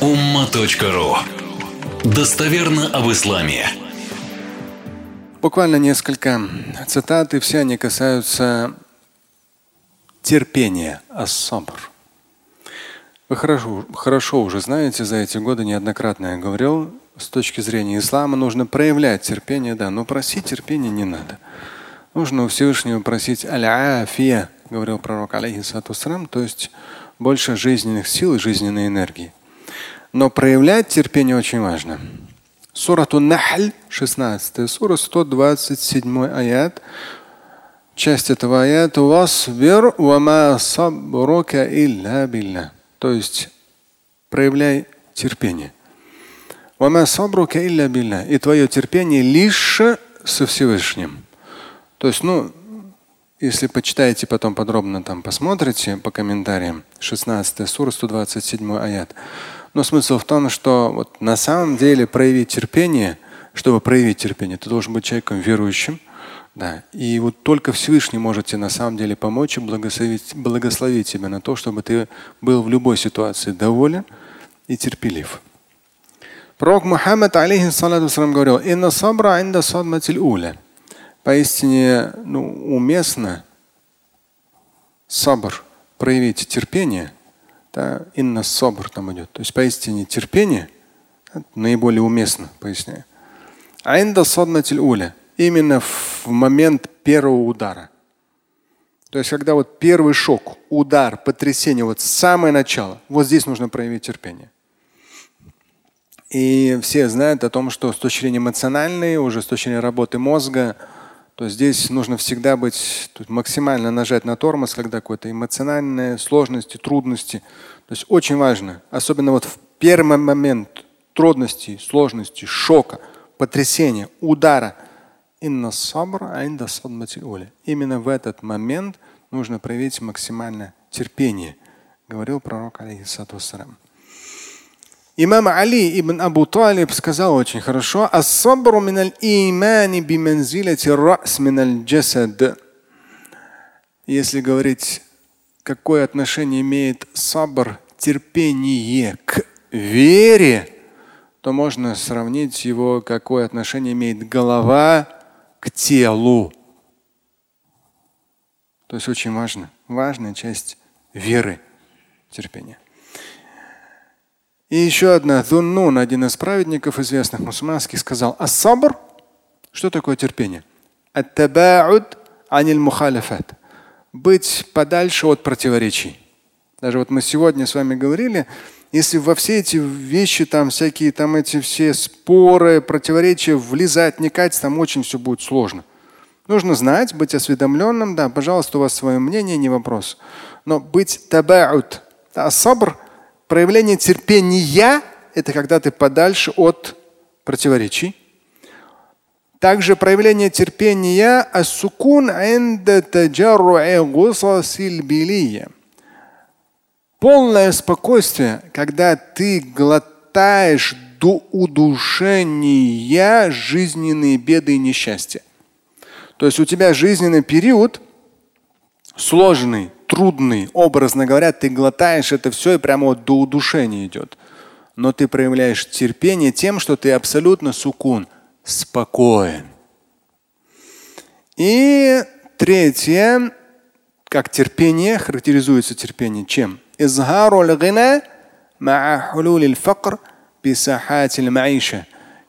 umma.ru Достоверно об исламе. Буквально несколько цитат, и все они касаются терпения, ас-сабр. Вы хорошо, хорошо уже знаете, за эти годы неоднократно я говорил, с точки зрения ислама нужно проявлять терпение, да, но просить терпения не надо. Нужно у Всевышнего просить аль-афия, говорил пророк алейхиссату то есть больше жизненных сил и жизненной энергии. Но проявлять терпение очень важно. Сурату Нахль, 16 сура, 127 аят. Часть этого аята «Васбир вама сабрука илля билля». То есть проявляй терпение. Вама сабрука илля билля. И твое терпение лишь со Всевышним. То есть, ну, если почитаете потом подробно там посмотрите по комментариям 16 сура 127 аят. Но смысл в том, что вот на самом деле проявить терпение, чтобы проявить терпение, ты должен быть человеком верующим. Да. И вот только Всевышний может тебе на самом деле помочь и благословить, благословить тебя на то, чтобы ты был в любой ситуации доволен и терпелив. Пророк Мухаммад алейхиссалату говорил, «Инна сабра инда садматиль уля». Поистине ну, уместно сабр, проявить терпение, да, инна сабр там идет. То есть поистине терпение наиболее уместно, поясняю. А инда саднатиль уля именно в момент первого удара. То есть, когда вот первый шок, удар, потрясение, вот самое начало, вот здесь нужно проявить терпение. И все знают о том, что с точки зрения эмоциональной, уже с точки зрения работы мозга, то здесь нужно всегда быть максимально нажать на тормоз, когда какие-то эмоциональные сложности, трудности. То есть очень важно, особенно вот в первый момент трудностей, сложностей, шока, потрясения, удара. Именно в этот момент нужно проявить максимальное терпение, говорил пророк алейхиссату Имам Али ибн Абу Талиб сказал очень хорошо, «Ас-сабру миналь имани биманзилати рас миналь джасад». Если говорить, какое отношение имеет сабр, терпение к вере, то можно сравнить его, какое отношение имеет голова к телу. То есть очень важно, важная часть веры, терпения. И еще одна, Дуннун, один из праведников известных мусульманских, сказал, ассабр, что такое терпение? Ат-табауд аниль мухалифат. Быть подальше от противоречий. Даже вот мы сегодня с вами говорили, если во все эти вещи, там всякие там эти все споры, противоречия влезать, вникать, там очень все будет сложно. Нужно знать, быть осведомленным, да, пожалуйста, у вас свое мнение, не вопрос. Но быть табауд, а сабр – Проявление терпения – это когда ты подальше от противоречий. Также проявление терпения ассукун Полное спокойствие, когда ты глотаешь до удушения жизненные беды и несчастья. То есть у тебя жизненный период сложный, трудный, образно говоря, ты глотаешь это все и прямо вот до удушения идет. Но ты проявляешь терпение тем, что ты абсолютно сукун, спокоен. И третье, как терпение, характеризуется терпение чем?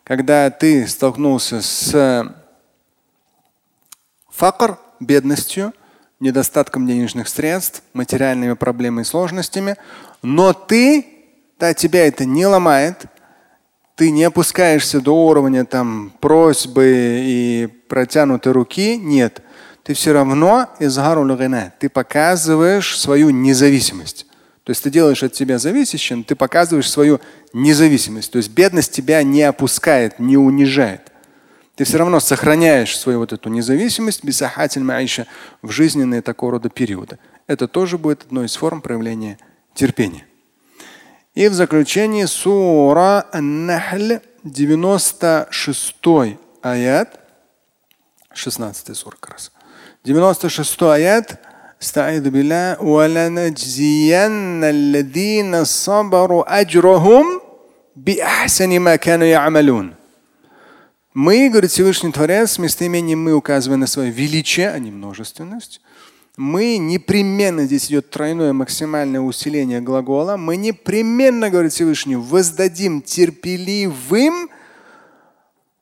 Когда ты столкнулся с факр, бедностью, недостатком денежных средств, материальными проблемами и сложностями, но ты, да, тебя это не ломает, ты не опускаешься до уровня там просьбы и протянутой руки, нет. Ты все равно ты показываешь свою независимость. То есть ты делаешь от себя зависящим, ты показываешь свою независимость. То есть бедность тебя не опускает, не унижает ты все равно сохраняешь свою вот эту независимость в жизненные такого рода периоды. Это тоже будет одной из форм проявления терпения. И в заключение сура Ан-Нахль 96 аят, 16 сура как раз. 96 аят استعيذ بالله ولنجزين الذين صبروا أجرهم بأحسن ما كانوا يعملون. мы, говорит Всевышний Творец, местоимением мы указываем на свое величие, а не множественность. Мы непременно, здесь идет тройное максимальное усиление глагола, мы непременно, говорит Всевышний, воздадим терпеливым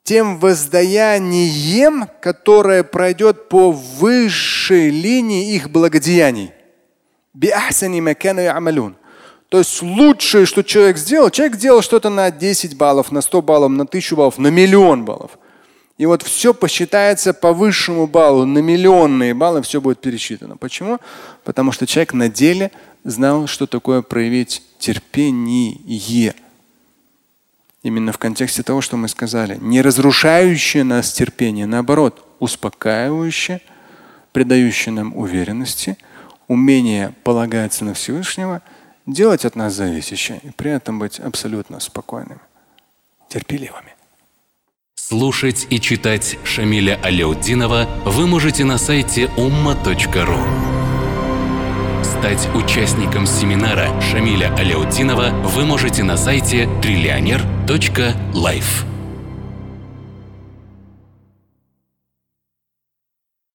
тем воздаянием, которое пройдет по высшей линии их благодеяний. То есть лучшее, что человек сделал, человек сделал что-то на 10 баллов, на 100 баллов, на 1000 баллов, на миллион баллов. И вот все посчитается по высшему баллу, на миллионные баллы все будет пересчитано. Почему? Потому что человек на деле знал, что такое проявить терпение. Именно в контексте того, что мы сказали. Не разрушающее нас терпение, наоборот, успокаивающее, придающее нам уверенности, умение полагаться на Всевышнего, делать от нас зависящее и при этом быть абсолютно спокойными, терпеливыми. Слушать и читать Шамиля Аляутдинова вы можете на сайте umma.ru. Стать участником семинара Шамиля Аляутдинова вы можете на сайте триллионер.life.